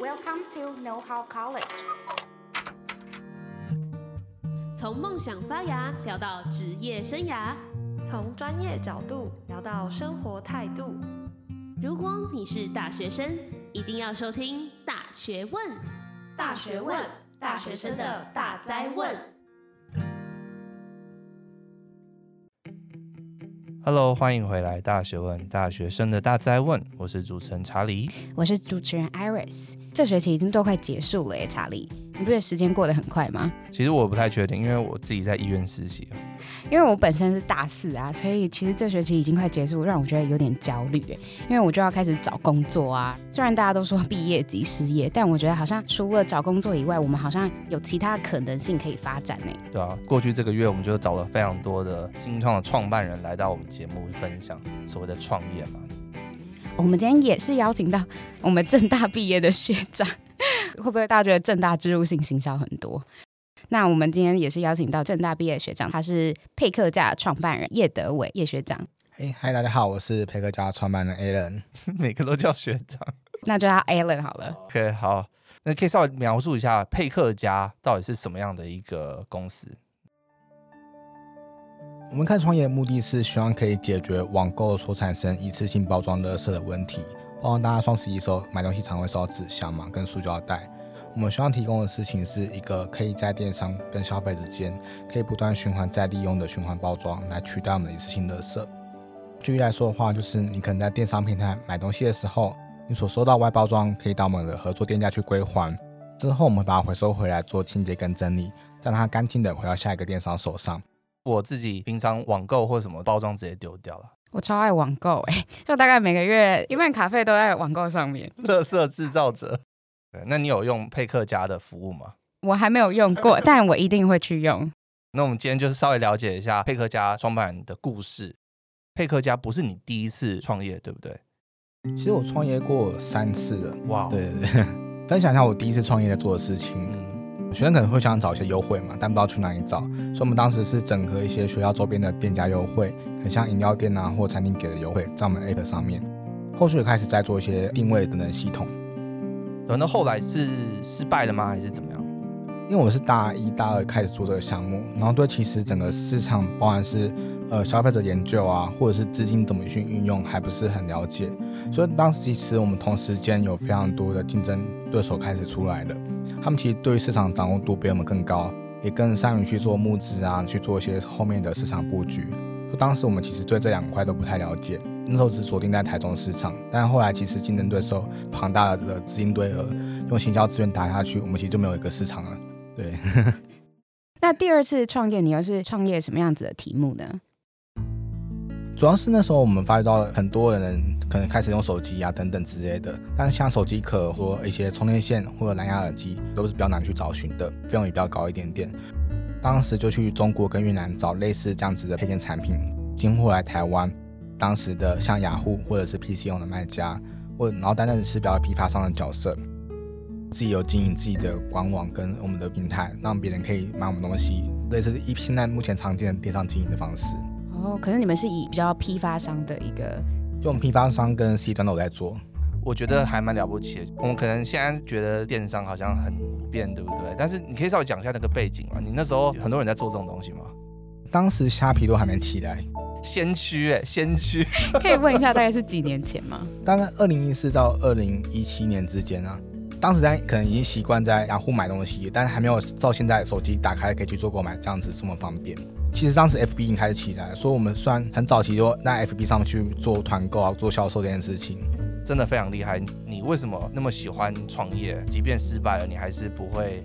Welcome to Know How College。从梦想发芽聊到职业生涯，从专业角度聊到生活态度。如果你是大学生，一定要收听《大学问》。大学问，大学生的大灾问。Hello，欢迎回来，《大学问》大学生的大灾问。我是主持人查理，我是主持人 Iris。这学期已经都快结束了耶，查理。你不觉得时间过得很快吗？其实我不太确定，因为我自己在医院实习。因为我本身是大四啊，所以其实这学期已经快结束，让我觉得有点焦虑。因为我就要开始找工作啊。虽然大家都说毕业即失业，但我觉得好像除了找工作以外，我们好像有其他可能性可以发展呢。对啊，过去这个月我们就找了非常多的新创的创办人来到我们节目分享所谓的创业嘛。我们今天也是邀请到我们正大毕业的学长。会不会大家觉得正大植入性行销很多？那我们今天也是邀请到正大毕业学长，他是配客家创办人叶德伟叶学长。嘿，嗨，大家好，我是配客家创办人 Alan，每个都叫学长，那就叫 Alan 好了。OK，好，那可以稍微描述一下配客家到底是什么样的一个公司？我们看创业的目的是希望可以解决网购所产生一次性包装垃圾的问题。包括大家双十一时候买东西常会收到纸箱嘛，跟塑胶袋。我们希望提供的事情是一个可以在电商跟消费之间可以不断循环再利用的循环包装，来取代我们的一次性垃圾。举例来说的话，就是你可能在电商平台买东西的时候，你所收到外包装可以到我们的合作店家去归还，之后我们把它回收回来做清洁跟整理，让它干净的回到下一个电商手上。我自己平常网购或什么包装直接丢掉了。我超爱网购哎，就大概每个月一半卡费都在网购上面。垃圾制造者，对，那你有用佩克家的服务吗？我还没有用过，但我一定会去用。那我们今天就是稍微了解一下佩克家创办人的故事。佩克家不是你第一次创业，对不对？其实我创业过三次了。哇，对对对，分享一下我第一次创业在做的事情。学生可能会想找一些优惠嘛，但不知道去哪里找，所以我们当时是整合一些学校周边的店家优惠，很像饮料店啊或餐厅给的优惠，在我们 App 上面。后续也开始在做一些定位等等系统。等到后来是失败了吗？还是怎么样？因为我是大一、大二开始做这个项目，然后对其实整个市场，包含是呃消费者研究啊，或者是资金怎么去运用，还不是很了解。所以当时其实我们同时间有非常多的竞争对手开始出来了。他们其实对于市场掌握度比我们更高，也更善于去做募资啊，去做一些后面的市场布局。当时我们其实对这两块都不太了解，那时候只锁定在台中市场，但后来其实竞争对手庞大的资金堆额，用行销资源打下去，我们其实就没有一个市场了。对。那第二次创业，你又是创业什么样子的题目呢？主要是那时候我们发觉到很多人可能开始用手机啊等等之类的，但是像手机壳或一些充电线或者蓝牙耳机都是比较难去找寻的，费用也比较高一点点。当时就去中国跟越南找类似这样子的配件产品，进货来台湾。当时的像雅虎或者是 PC 用的卖家，或然后担任是比较批发商的角色，自己有经营自己的官网跟我们的平台，让别人可以买我们东西，类似一现在目前常见的电商经营的方式。哦，可是你们是以比较批发商的一个，就我们批发商跟 C 端都在做，我觉得还蛮了不起的。我们可能现在觉得电商好像很普遍，对不对？但是你可以稍微讲一下那个背景吗？你那时候很多人在做这种东西吗？当时虾皮都还没起来，先驱哎，先驱。可以问一下，大概是几年前吗？大概二零一四到二零一七年之间啊。当时在可能已经习惯在雅虎买东西，但是还没有到现在手机打开可以去做购买这样子这么方便。其实当时 FB 已经开始起来，所以我们算很早期就在 FB 上面去做团购啊，做销售这件事情，真的非常厉害。你为什么那么喜欢创业？即便失败了，你还是不会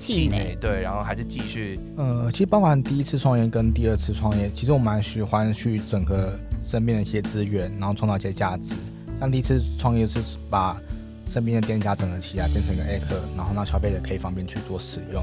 气馁，对，然后还是继续。呃，其实包含第一次创业跟第二次创业，其实我蛮喜欢去整合身边的一些资源，然后创造一些价值。像第一次创业是把身边的店家整合起来，变成一个 App，然后让消费者可以方便去做使用。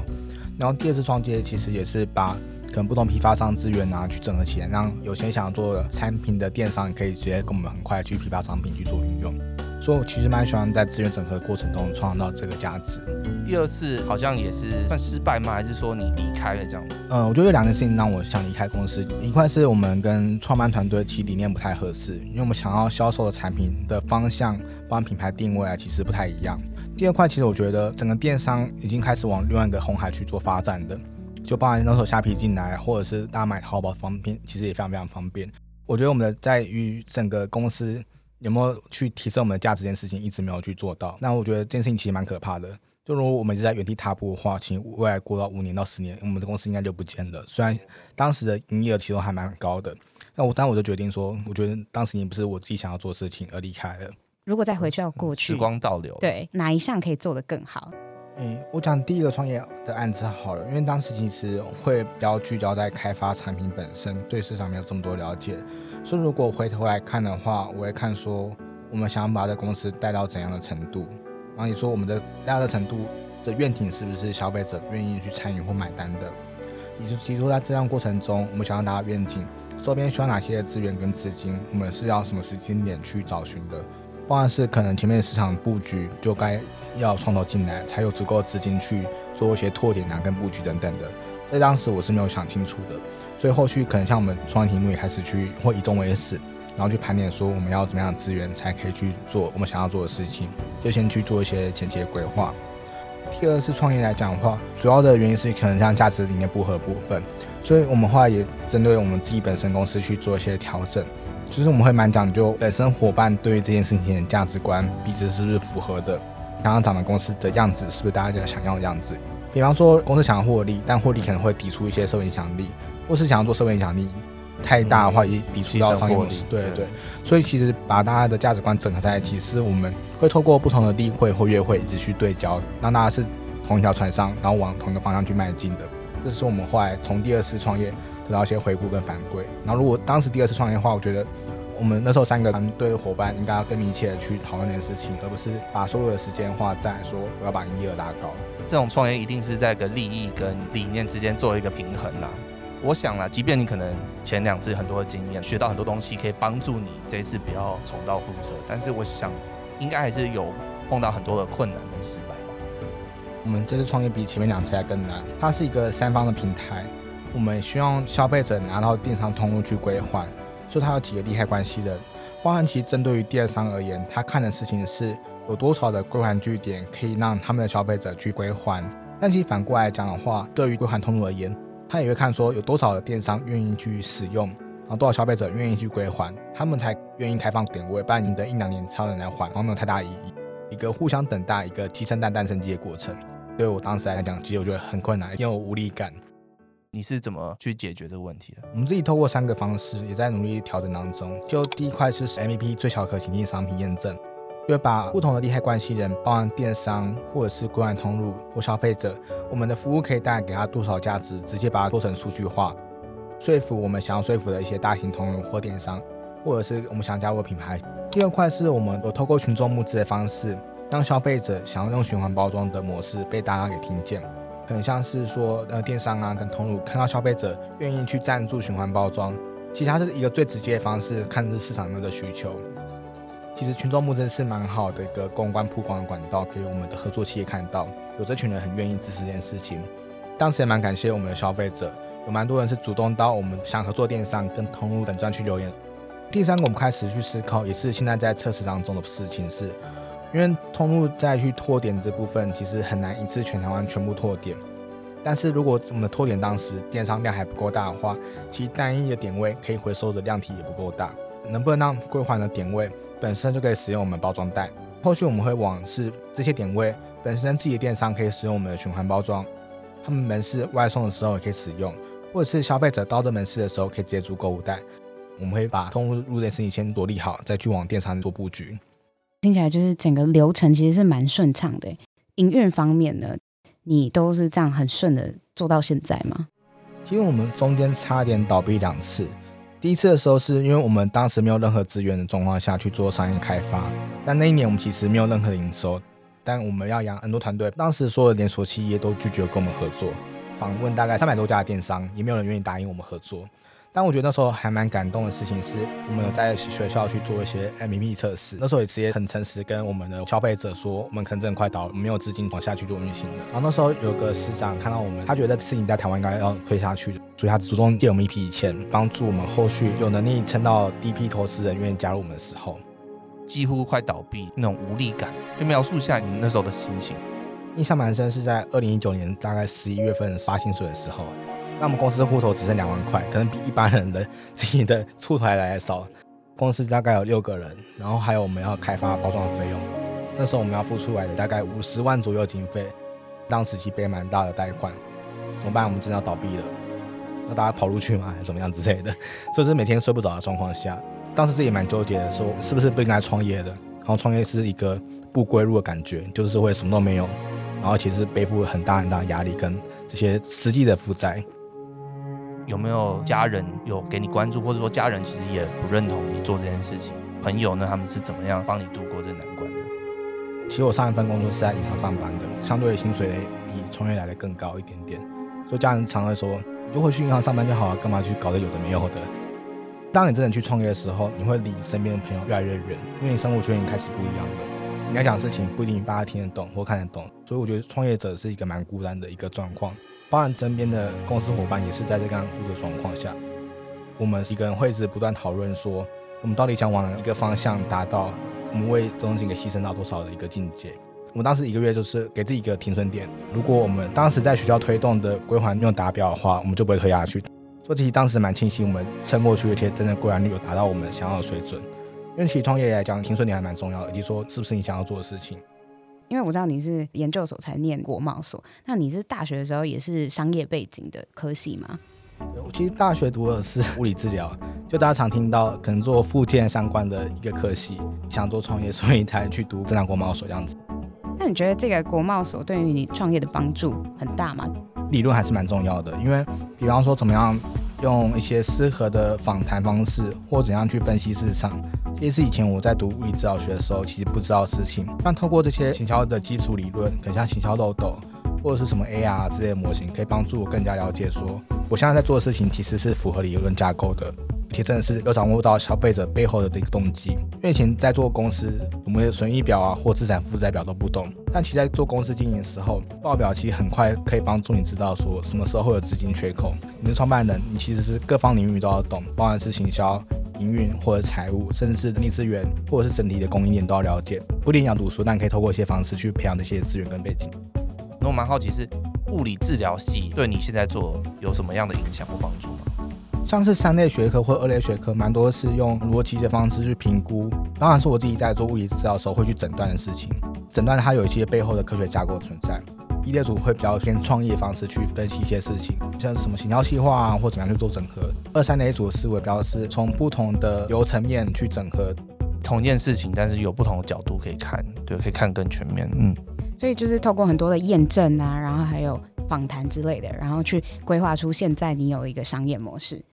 然后第二次创业其实也是把可能不同批发商资源啊，去整合起来，让有些想做产品的电商可以直接跟我们很快去批发商品去做运用。所以我其实蛮喜欢在资源整合过程中创造到这个价值。第二次好像也是算失败吗？还是说你离开了这样子？嗯，我觉得有两件事情让我想离开公司。一块是我们跟创办团队其理念不太合适，因为我们想要销售的产品的方向，包含品牌定位啊，其实不太一样。第二块其实我觉得整个电商已经开始往另外一个红海去做发展的，就包含那时候虾皮进来，或者是大家买淘宝方便，其实也非常非常方便。我觉得我们的在于整个公司有没有去提升我们的价值这件事情，一直没有去做到。那我觉得这件事情其实蛮可怕的。就如果我们一直在原地踏步的话，其实未来过到五年到十年，我们的公司应该就不见了。虽然当时的营业额其实还蛮高的，那我当我就决定说，我觉得当时你不是我自己想要做的事情而离开了。如果再回去到过去，时光倒流，对哪一项可以做得更好？嗯，我讲第一个创业的案子好了，因为当时其实会比较聚焦在开发产品本身，对市场没有这么多了解。所以如果回头来看的话，我会看说我们想要把这公司带到怎样的程度，然后你说我们的带到的程度的愿景是不是消费者愿意去参与或买单的？也就提出在这样过程中，我们想要达到愿景，周边需要哪些资源跟资金，我们是要什么时间点去找寻的？不然是可能前面的市场布局就该要从头进来，才有足够的资金去做一些拓点啊、跟布局等等的。所以当时我是没有想清楚的，所以后续可能像我们创业题目也开始去或以终为始，然后去盘点说我们要怎么样的资源才可以去做我们想要做的事情，就先去做一些前期的规划。第二次创业来讲的话，主要的原因是可能像价值理念不合部分，所以我们后来也针对我们自己本身公司去做一些调整。就是我们会蛮讲究本身伙伴对于这件事情的价值观彼此是不是符合的，想要长的公司的样子是不是大家想要的样子。比方说公司想要获利，但获利可能会抵触一些社会影响力，或是想要做社会影响力太大的话，也抵触到商业模式。对对，对，所以其实把大家的价值观整合在一起，是我们会透过不同的例会或约会一直去对焦，让大家是同一条船上，然后往同一个方向去迈进的。这是我们后来从第二次创业。得到一些回顾跟反馈，然后如果当时第二次创业的话，我觉得我们那时候三个团队的伙伴应该要更密切的去讨论这件事情，而不是把所有的时间花在说我要把营业额拉高。这种创业一定是在个利益跟理念之间做一个平衡啦。我想啦，即便你可能前两次很多的经验，学到很多东西，可以帮助你这一次不要重蹈覆辙，但是我想应该还是有碰到很多的困难跟失败吧。我们这次创业比前面两次还更难，它是一个三方的平台。我们希望消费者拿到电商通路去归还，所以它有几个利害关系人。包含其实针对于电商而言，他看的事情是有多少的归还据点可以让他们的消费者去归还。但其实反过来讲的话，对于归还通路而言，他也会看说有多少的电商愿意去使用，然后多少消费者愿意去归还，他们才愿意开放点位，不然你等一两年才有人来还，然后没有太大意义。一个互相等待，一个鸡生蛋蛋生鸡的过程。对我当时来讲，其实我觉得很困难，因为我无力感。你是怎么去解决这个问题的？我们自己透过三个方式，也在努力调整当中。就第一块是 MVP 最小可行性商品验证，就把不同的利害关系人，包含电商或者是归还通路或消费者，我们的服务可以带给他多少价值，直接把它做成数据化，说服我们想要说服的一些大型通路或电商，或者是我们想加入的品牌。第二块是我们有透过群众募资的方式，让消费者想要用循环包装的模式被大家给听见。很像是说，呃，电商啊跟通路看到消费者愿意去赞助循环包装，其实它是一个最直接的方式，看是市场上的需求。其实群众募资是蛮好的一个公关曝光的管道，给我们的合作企业看到有这群人很愿意支持这件事情。当时也蛮感谢我们的消费者，有蛮多人是主动到我们想合作电商跟通路等专区留言。第三个我们开始去思考，也是现在在测试当中的事情是。因为通路再去拓点这部分，其实很难一次全台湾全部拓点。但是如果我们的拓点当时电商量还不够大的话，其实单一的点位可以回收的量体也不够大。能不能让归还的点位本身就可以使用我们包装袋？后续我们会往是这些点位本身自己的电商可以使用我们的循环包装，他们门市外送的时候也可以使用，或者是消费者到这门市的时候可以直接租购物袋。我们会把通路入店事情先罗列好，再去往电商做布局。听起来就是整个流程其实是蛮顺畅的。营运方面呢，你都是这样很顺的做到现在吗？其实我们中间差点倒闭两次。第一次的时候是因为我们当时没有任何资源的状况下去做商业开发，但那一年我们其实没有任何营收，但我们要养很多团队，当时所有的连锁企业都拒绝跟我们合作，访问大概三百多家的电商，也没有人愿意答应我们合作。但我觉得那时候还蛮感动的事情是，我们有在学校去做一些 MVP 测试。那时候也直接很诚实跟我们的消费者说，我们可能真的快倒了，没有资金往下去做运行的。然后那时候有个师长看到我们，他觉得事情在台湾应该要推下去的，所以他主动借我们一笔钱，帮助我们后续有能力撑到第一批投资人愿意加入我们的时候。几乎快倒闭那种无力感，就描述一下你那时候的心情。印象蛮深，是在二零一九年大概十一月份发薪水的时候，那我们公司户头只剩两万块，可能比一般人的自己的出头还来的少。公司大概有六个人，然后还有我们要开发包装的费用，那时候我们要付出来的大概五十万左右经费，当时其实背蛮大的贷款，怎么办？我们真的要倒闭了，要大家跑路去吗？还是怎么样之类的？所以是每天睡不着的状况下，当时自己蛮纠结的，说是不是不应该创业的？然后创业是一个不归路的感觉，就是会什么都没有。然后其实背负很大很大的压力跟这些实际的负债。有没有家人有给你关注，或者说家人其实也不认同你做这件事情？朋友呢，他们是怎么样帮你度过这难关的？其实我上一份工作是在银行上班的，相对薪水比创业来的更高一点点。所以家人常会说：“你就回去银行上班就好了，干嘛去搞得有的没有的？”当你真的去创业的时候，你会离身边的朋友越来越远，因为你生活圈已经开始不一样了。你要讲的事情不一定大家听得懂或看得懂，所以我觉得创业者是一个蛮孤单的一个状况。包含身边的公司伙伴也是在这样的状况下，我们几个人会一直不断讨论说，我们到底想往一个方向达到，我们为这东西给牺牲到多少的一个境界。我们当时一个月就是给自己一个停损点，如果我们当时在学校推动的归还没有达标的话，我们就不会推下去。所以其实当时蛮庆幸我们撑过去，而且真的归还率有达到我们想要的水准。因为其实创业来讲，停损点还蛮重要的，以及说是不是你想要做的事情。因为我知道你是研究所才念国贸所，那你是大学的时候也是商业背景的科系吗？我其实大学读的是物理治疗，就大家常听到可能做复健相关的一个科系，想做创业，所以才去读正大国贸所这样子。那你觉得这个国贸所对于你创业的帮助很大吗？理论还是蛮重要的，因为比方说怎么样用一些适合的访谈方式，或怎样去分析市场。这些是以前我在读物理治疗学的时候，其实不知道的事情。但透过这些行销的基础理论，很像行销漏斗，或者是什么 AR 之类的模型，可以帮助我更加了解说，我现在在做的事情其实是符合理论架构的，其实真的是有掌握到消费者背后的一个动机。因为以前在做公司，我们的损益表啊或资产负债表都不懂，但其实在做公司经营的时候，报表其实很快可以帮助你知道说什么时候会有资金缺口。你是创办人，你其实是各方领域都要懂，包含是行销。营运或者财务，甚至是人力资源，或者是整体的供应链都要了解。不一定要读书，但可以透过一些方式去培养这些资源跟背景。那我蛮好奇是物理治疗系对你现在做有什么样的影响或帮助？像是三类学科或二类学科，蛮多是用逻辑的方式去评估。当然是我自己在做物理治疗的时候会去诊断的事情，诊断它有一些背后的科学架构存在。一类组会比较偏创业方式去分析一些事情，像什么行销计划啊，或怎么样去做整合。二三类组的思维比较是从不同的流层面去整合同一件事情，但是有不同的角度可以看，对，可以看更全面。嗯，所以就是透过很多的验证啊，然后还有访谈之类的，然后去规划出现在你有一个商业模式。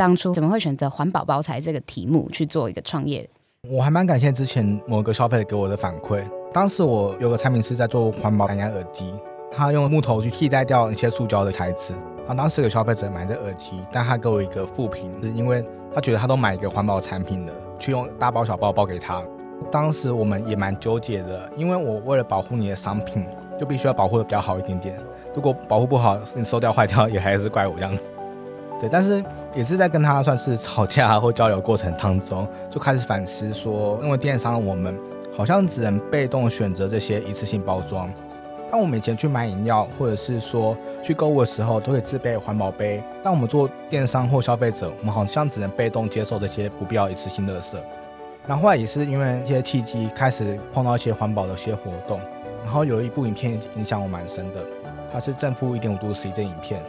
当初怎么会选择环保包材这个题目去做一个创业？我还蛮感谢之前某个消费者给我的反馈。当时我有个产品是在做环保蓝牙耳机，他用木头去替代掉一些塑胶的材质。啊当时有消费者买这耳机，但他给我一个负评，是因为他觉得他都买一个环保产品了，去用大包小包包给他。当时我们也蛮纠结的，因为我为了保护你的商品，就必须要保护的比较好一点点。如果保护不好，你收掉坏掉，也还是怪我这样子。对，但是也是在跟他算是吵架或交流过程当中，就开始反思说，因为电商我们。好像只能被动选择这些一次性包装。当我们以前去买饮料，或者是说去购物的时候，都会自备环保杯。当我们做电商或消费者，我们好像只能被动接受这些不必要一次性垃圾。然后后来也是因为一些契机，开始碰到一些环保的一些活动。然后有一部影片影响我蛮深的，它是正负一点五度 C 这影片。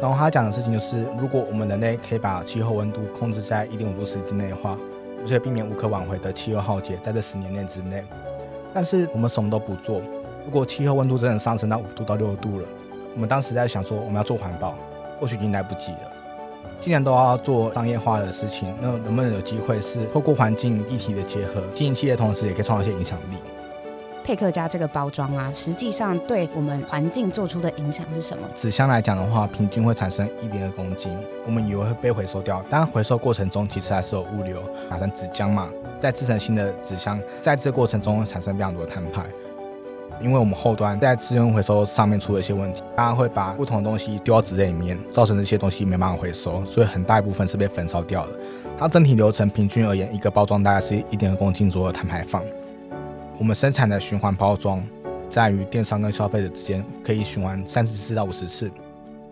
然后他讲的事情就是，如果我们人类可以把气候温度控制在一点五度 C 之内的话。而且避免无可挽回的气候浩劫，在这十年内之内。但是我们什么都不做，如果气候温度真的上升到五度到六度了，我们当时在想说我们要做环保，或许已经来不及了。既然都要做商业化的事情，那能不能有机会是透过环境议题的结合，经营企业同时也可以创造一些影响力？佩克家这个包装啊，实际上对我们环境做出的影响是什么？纸箱来讲的话，平均会产生一点二公斤。我们以为会被回收掉，但回收过程中其实还是有物流打成纸浆嘛，再制成新的纸箱，在这过程中会产生非常多的碳排。因为我们后端在资源回收上面出了一些问题，大家会把不同的东西丢到纸类里面，造成这些东西没办法回收，所以很大一部分是被焚烧掉了。它整体流程平均而言，一个包装大概是一点二公斤左右的碳排放。我们生产的循环包装，在于电商跟消费者之间可以循环三十四到五十次，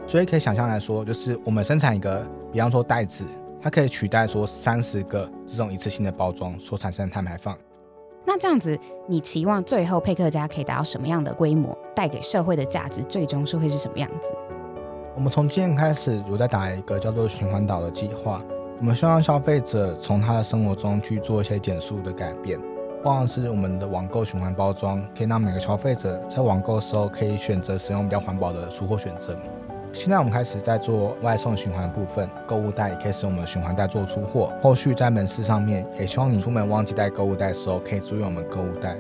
所以可以想象来说，就是我们生产一个，比方说袋子，它可以取代说三十个这种一次性的包装所产生的碳排放。那这样子，你期望最后配客家可以达到什么样的规模，带给社会的价值，最终是会是什么样子？我们从今天开始有在打一个叫做循环岛的计划，我们希望消费者从他的生活中去做一些减速的改变，或者是我们的网购循环包装，可以让每个消费者在网购的时候可以选择使用比较环保的出货选择。现在我们开始在做外送循环部分，购物袋也可以使用我们循环袋做出货。后续在门市上面，也希望你出门忘记带购物袋的时候，可以租用我们购物袋。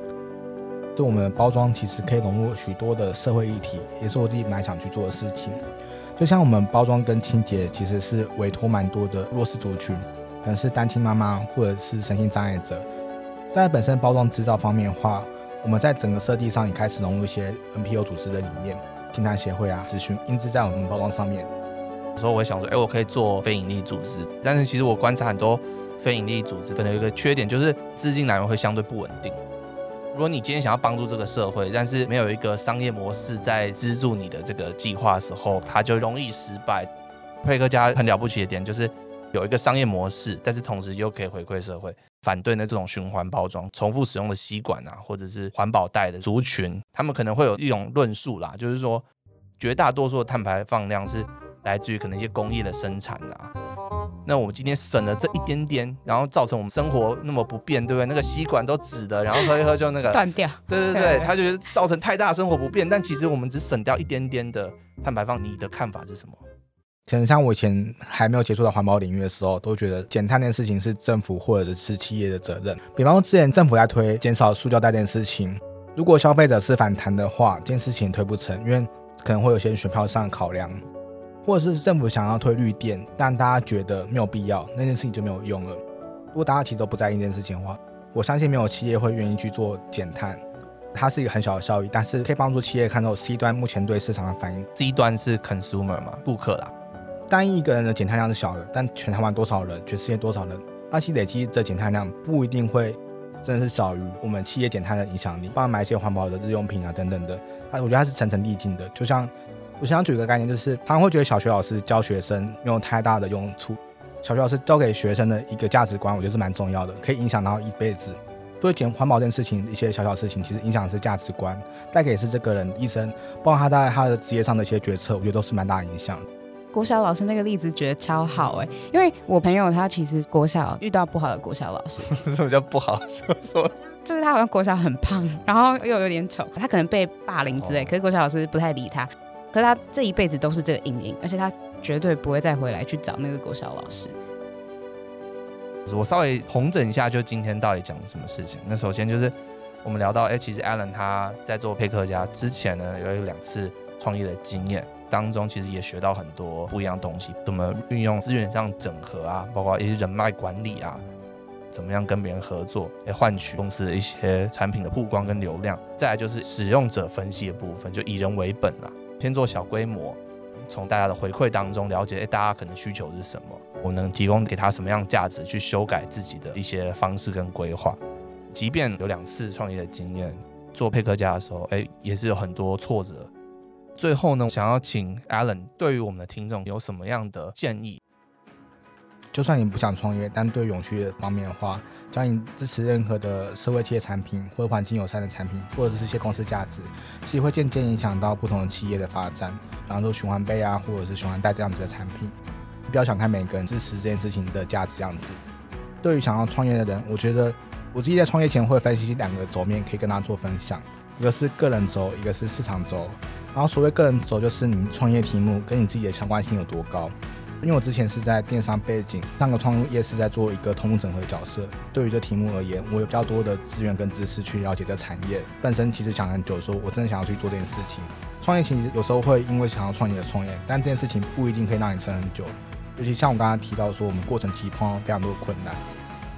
对我们的包装其实可以融入许多的社会议题，也是我自己蛮想去做的事情。就像我们包装跟清洁，其实是委托蛮多的弱势族群，可能是单亲妈妈或者是身心障碍者。在本身包装制造方面的话，我们在整个设计上也开始融入一些 NPO 组织的理念。金坛协会啊，资讯印制在我们包装上面。有时候我会想说，哎、我可以做非营利组织，但是其实我观察很多非营利组织，可能有一个缺点就是资金来源会相对不稳定。如果你今天想要帮助这个社会，但是没有一个商业模式在资助你的这个计划的时候，它就容易失败。配客嘉很了不起的点就是有一个商业模式，但是同时又可以回馈社会。反对那这种循环包装、重复使用的吸管啊，或者是环保袋的族群，他们可能会有一种论述啦，就是说绝大多数的碳排放量是来自于可能一些工业的生产啊。那我们今天省了这一点点，然后造成我们生活那么不便，对不对？那个吸管都纸的，然后喝一喝就那个断掉。对 对对，他就是造成太大生活不便，但其实我们只省掉一点点的碳排放。你的看法是什么？可能像我以前还没有接触到环保领域的时候，都觉得减碳这件事情是政府或者是企业的责任。比方说之前政府在推减少塑胶袋这件事情，如果消费者是反弹的话，这件事情推不成，因为可能会有些选票上的考量，或者是政府想要推绿电，但大家觉得没有必要，那件事情就没有用了。如果大家其实都不在意这件事情的话，我相信没有企业会愿意去做减碳。它是一个很小的效益，但是可以帮助企业看到 C 端目前对市场的反应。C 端是 consumer 嘛，顾客啦。单一个人的减碳量是小的，但全台湾多少人，全世界多少人，那其累积的减碳量不一定会真的是小于我们企业减碳的影响力。帮他买一些环保的日用品啊等等的，那我觉得它是层层递进的。就像我想举一个概念，就是常常会觉得小学老师教学生没有太大的用处。小学老师教给学生的一个价值观，我觉得是蛮重要的，可以影响到一辈子。所以减环保这件事情，一些小小事情，其实影响的是价值观，带给是这个人一生，包括他在他的职业上的一些决策，我觉得都是蛮大影响。国小老师那个例子觉得超好哎，因为我朋友他其实国小遇到不好的国小老师，什么叫不好？说说，就是他好像国小很胖，然后又有点丑，他可能被霸凌之类，可是国小老师不太理他，可是他这一辈子都是这个阴影，而且他绝对不会再回来去找那个国小老师。我稍微统整一下，就今天到底讲了什么事情？那首先就是我们聊到，哎，其实 Alan 他在做配客家之前呢，有一两次创业的经验。当中其实也学到很多不一样东西，怎么运用资源上整合啊，包括一些人脉管理啊，怎么样跟别人合作，来换取公司的一些产品的曝光跟流量。再来就是使用者分析的部分，就以人为本啊，先做小规模，从大家的回馈当中了解，哎，大家可能需求是什么，我能提供给他什么样价值，去修改自己的一些方式跟规划。即便有两次创业的经验，做配客家的时候，哎，也是有很多挫折。最后呢，想要请 Alan 对于我们的听众有什么样的建议？就算你不想创业，但对永续方面的话，将你支持任何的社会企业产品或环境友善的产品，或者是一些公司价值，其实会渐渐影响到不同的企业的发展。比方说循环杯啊，或者是循环袋这样子的产品，你不要想看每个人支持这件事情的价值这样子。对于想要创业的人，我觉得我自己在创业前会分析两个轴面，可以跟大家做分享，一个是个人轴，一个是市场轴。然后所谓个人轴，就是你创业题目跟你自己的相关性有多高。因为我之前是在电商背景，上个创业是在做一个通路整合角色。对于这题目而言，我有比较多的资源跟知识去了解这产业。本身其实想很久，说我真的想要去做这件事情。创业其实有时候会因为想要创业而创业，但这件事情不一定可以让你撑很久。尤其像我刚刚提到说，我们过程其实碰到非常多的困难。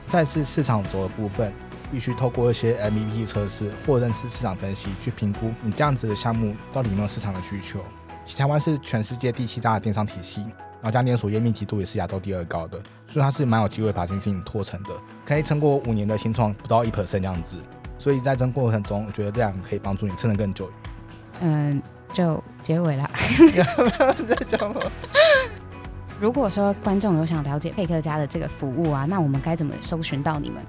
再是市场轴的部分。必须透过一些 MVP 测试或认识市场分析去评估你这样子的项目到底有没有市场的需求。台湾是全世界第七大的电商体系，然后加连锁业密集度也是亚洲第二高的，所以它是蛮有机会把这件事情拖成的，可以撑过五年的新创不到一 percent 这样子。所以在这过程中，我觉得这样可以帮助你撑得更久。嗯，就结尾了。在讲？如果说观众有想了解配客嘉的这个服务啊，那我们该怎么搜寻到你们？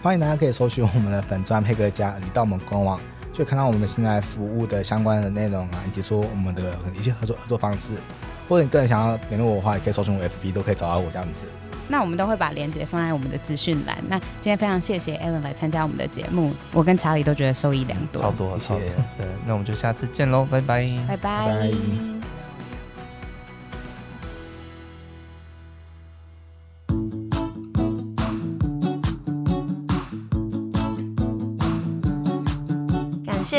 欢迎大家可以搜寻我们的粉钻配客嘉，你到我们官网就看到我们现在服务的相关的内容啊，以及说我们的一些合作合作方式。或者你个人想要联络我的话，也可以搜寻我 FB，都可以找到我这样子。那我们都会把链接放在我们的资讯栏。那今天非常谢谢 Alan 来参加我们的节目，我跟查理都觉得受益良多。超多，超多。对，那我们就下次见喽，拜拜，拜拜。谢谢